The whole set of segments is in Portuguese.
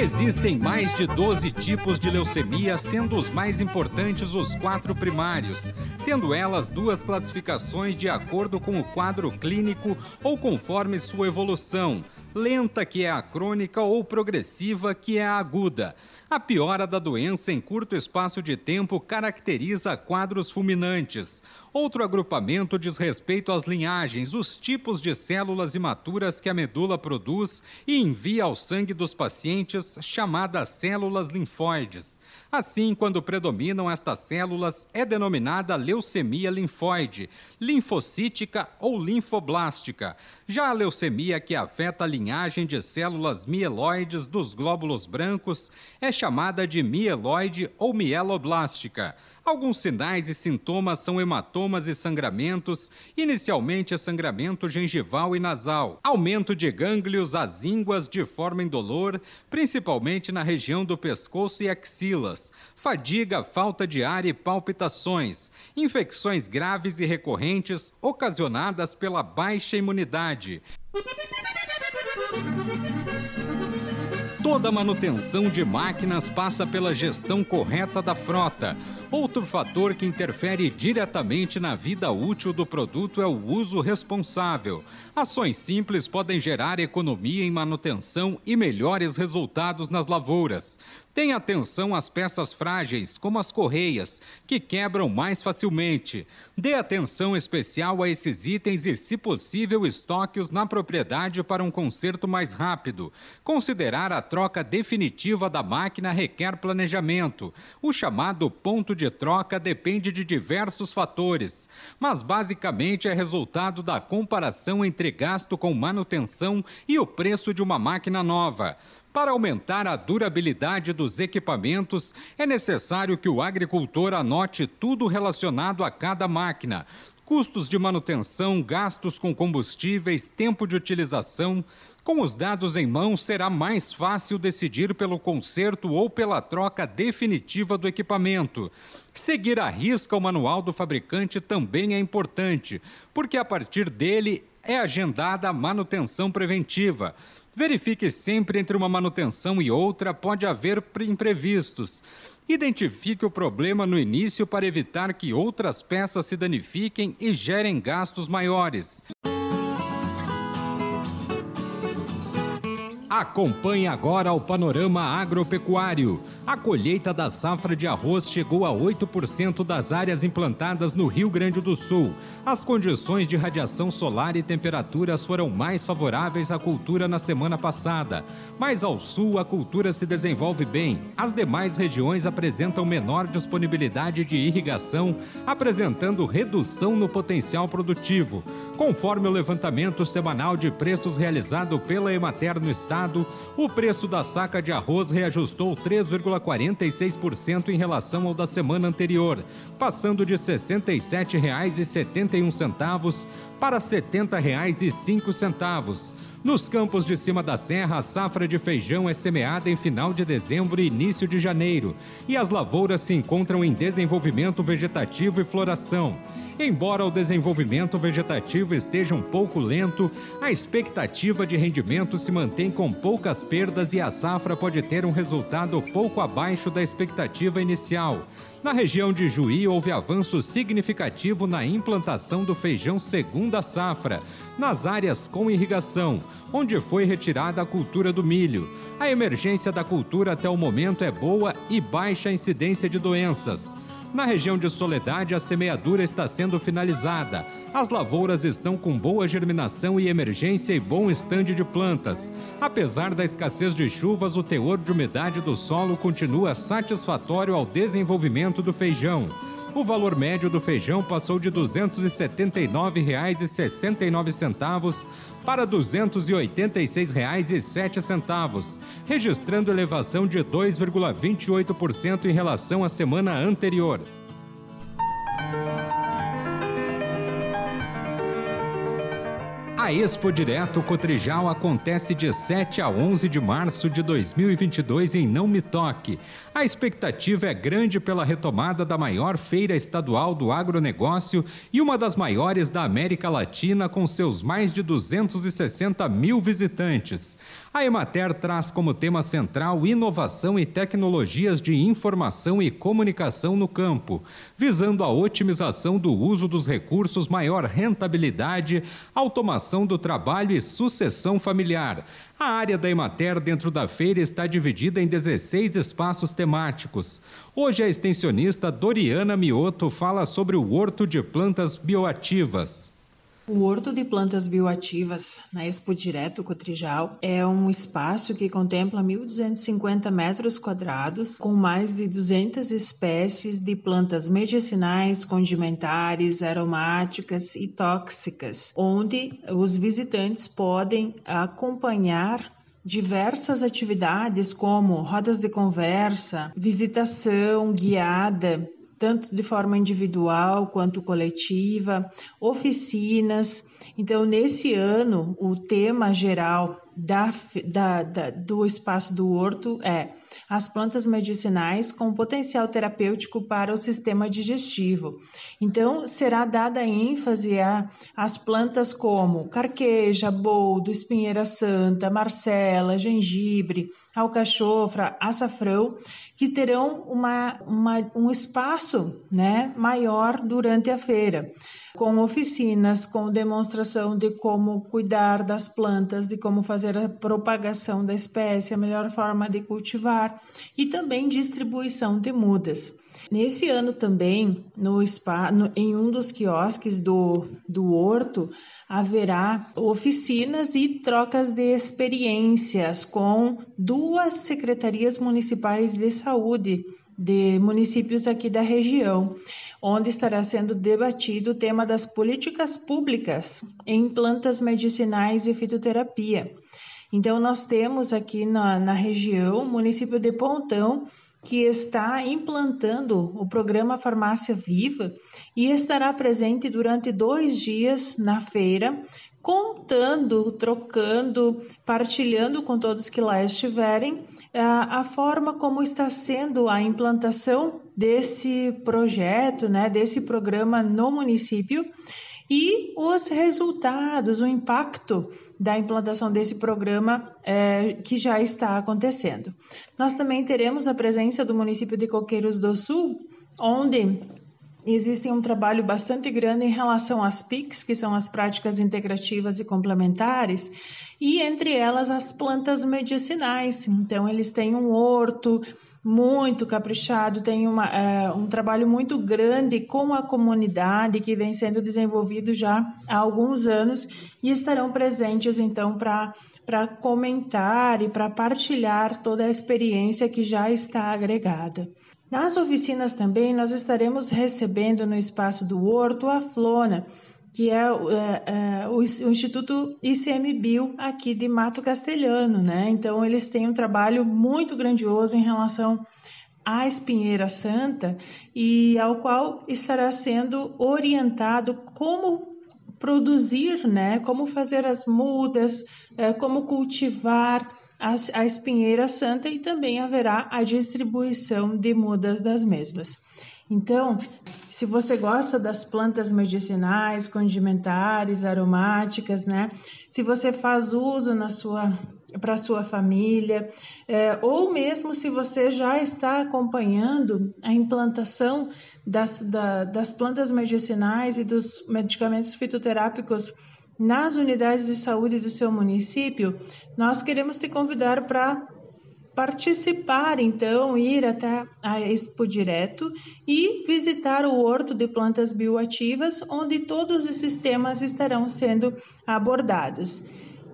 Existem mais de 12 tipos de leucemia, sendo os mais importantes os quatro primários, tendo elas duas classificações de acordo com o quadro clínico ou conforme sua evolução lenta, que é a crônica, ou progressiva, que é a aguda. A piora da doença em curto espaço de tempo caracteriza quadros fulminantes. Outro agrupamento diz respeito às linhagens, os tipos de células imaturas que a medula produz e envia ao sangue dos pacientes, chamadas células linfóides. Assim, quando predominam estas células, é denominada leucemia linfóide, linfocítica ou linfoblástica. Já a leucemia que afeta a linhagem de células mieloides dos glóbulos brancos é chamada de mieloide ou mieloblástica. Alguns sinais e sintomas são hematomas e sangramentos, inicialmente sangramento gengival e nasal, aumento de gânglios azínguas de forma indolor, principalmente na região do pescoço e axilas, fadiga, falta de ar e palpitações, infecções graves e recorrentes ocasionadas pela baixa imunidade. Toda manutenção de máquinas passa pela gestão correta da frota. Outro fator que interfere diretamente na vida útil do produto é o uso responsável. Ações simples podem gerar economia em manutenção e melhores resultados nas lavouras. Tenha atenção às peças frágeis, como as correias, que quebram mais facilmente. Dê atenção especial a esses itens e, se possível, estoque-os na propriedade para um conserto mais rápido. Considerar a troca definitiva da máquina requer planejamento. O chamado ponto de troca depende de diversos fatores, mas basicamente é resultado da comparação entre gasto com manutenção e o preço de uma máquina nova. Para aumentar a durabilidade dos equipamentos, é necessário que o agricultor anote tudo relacionado a cada máquina. Custos de manutenção, gastos com combustíveis, tempo de utilização. Com os dados em mãos, será mais fácil decidir pelo conserto ou pela troca definitiva do equipamento. Seguir à risca o manual do fabricante também é importante, porque a partir dele é agendada a manutenção preventiva. Verifique sempre entre uma manutenção e outra, pode haver imprevistos. Identifique o problema no início para evitar que outras peças se danifiquem e gerem gastos maiores. Acompanhe agora o panorama agropecuário. A colheita da safra de arroz chegou a 8% das áreas implantadas no Rio Grande do Sul. As condições de radiação solar e temperaturas foram mais favoráveis à cultura na semana passada. Mas ao sul a cultura se desenvolve bem. As demais regiões apresentam menor disponibilidade de irrigação, apresentando redução no potencial produtivo. Conforme o levantamento semanal de preços realizado pela Emater no estado, o preço da saca de arroz reajustou 3,46% em relação ao da semana anterior, passando de R$ 67,71 para R$ 70,05. Nos campos de cima da serra, a safra de feijão é semeada em final de dezembro e início de janeiro, e as lavouras se encontram em desenvolvimento vegetativo e floração. Embora o desenvolvimento vegetativo esteja um pouco lento, a expectativa de rendimento se mantém com poucas perdas e a safra pode ter um resultado pouco abaixo da expectativa inicial. Na região de Juí houve avanço significativo na implantação do feijão segunda safra, nas áreas com irrigação, onde foi retirada a cultura do milho. A emergência da cultura até o momento é boa e baixa incidência de doenças. Na região de Soledade, a semeadura está sendo finalizada. As lavouras estão com boa germinação e emergência e bom estande de plantas. Apesar da escassez de chuvas, o teor de umidade do solo continua satisfatório ao desenvolvimento do feijão. O valor médio do feijão passou de R$ 279,69 para R$ 286,07, registrando elevação de 2,28% em relação à semana anterior. A Expo Direto Cotrijal acontece de 7 a 11 de março de 2022 em Não Me Toque. A expectativa é grande pela retomada da maior feira estadual do agronegócio e uma das maiores da América Latina, com seus mais de 260 mil visitantes. A Emater traz como tema central inovação e tecnologias de informação e comunicação no campo, visando a otimização do uso dos recursos, maior rentabilidade, automação do trabalho e sucessão familiar. A área da Emater dentro da feira está dividida em 16 espaços temáticos. Hoje a extensionista Doriana Mioto fala sobre o horto de plantas bioativas. O Horto de Plantas Bioativas, na Expo Direto Cotrijal, é um espaço que contempla 1.250 metros quadrados, com mais de 200 espécies de plantas medicinais, condimentares, aromáticas e tóxicas, onde os visitantes podem acompanhar diversas atividades como rodas de conversa, visitação guiada tanto de forma individual quanto coletiva, oficinas. Então, nesse ano, o tema geral da, da, da, do espaço do horto é as plantas medicinais com potencial terapêutico para o sistema digestivo. Então, será dada ênfase às plantas como carqueja, boldo, espinheira santa, marcela, gengibre, alcachofra, açafrão, que terão uma, uma, um espaço né, maior durante a feira com oficinas, com demonstração de como cuidar das plantas, de como fazer a propagação da espécie, a melhor forma de cultivar e também distribuição de mudas. Nesse ano também, no spa, no, em um dos quiosques do, do Horto, haverá oficinas e trocas de experiências com duas secretarias municipais de saúde de municípios aqui da região, onde estará sendo debatido o tema das políticas públicas em plantas medicinais e fitoterapia. Então, nós temos aqui na, na região o município de Pontão, que está implantando o programa Farmácia Viva e estará presente durante dois dias na feira, contando, trocando, partilhando com todos que lá estiverem a, a forma como está sendo a implantação desse projeto, né, desse programa no município e os resultados, o impacto da implantação desse programa é, que já está acontecendo. Nós também teremos a presença do município de Coqueiros do Sul, onde existe um trabalho bastante grande em relação às PICs, que são as práticas integrativas e complementares, e entre elas as plantas medicinais. Então, eles têm um horto, muito caprichado, tem uma, é, um trabalho muito grande com a comunidade que vem sendo desenvolvido já há alguns anos e estarão presentes então para comentar e para partilhar toda a experiência que já está agregada. Nas oficinas também nós estaremos recebendo no espaço do Horto a Flona, que é, é, é o, Instituto ICMBio aqui de Mato Castelhano, né? Então eles têm um trabalho muito grandioso em relação à espinheira santa e ao qual estará sendo orientado como produzir, né? Como fazer as mudas, é, como cultivar a, a espinheira santa e também haverá a distribuição de mudas das mesmas. Então, se você gosta das plantas medicinais, condimentares, aromáticas, né? Se você faz uso na sua para sua família, é, ou mesmo se você já está acompanhando a implantação das, da, das plantas medicinais e dos medicamentos fitoterápicos nas unidades de saúde do seu município, nós queremos te convidar para participar, então, ir até a Expo Direto e visitar o Horto de Plantas Bioativas, onde todos esses temas estarão sendo abordados.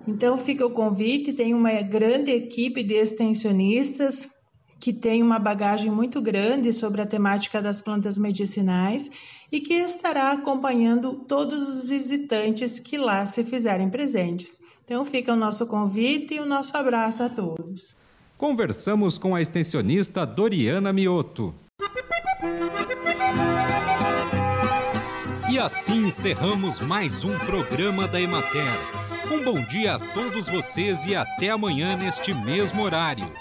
Então, fica o convite, tem uma grande equipe de extensionistas que tem uma bagagem muito grande sobre a temática das plantas medicinais e que estará acompanhando todos os visitantes que lá se fizerem presentes. Então, fica o nosso convite e o nosso abraço a todos. Conversamos com a extensionista Doriana Mioto. E assim encerramos mais um programa da Emater Um bom dia a todos vocês e até amanhã neste mesmo horário.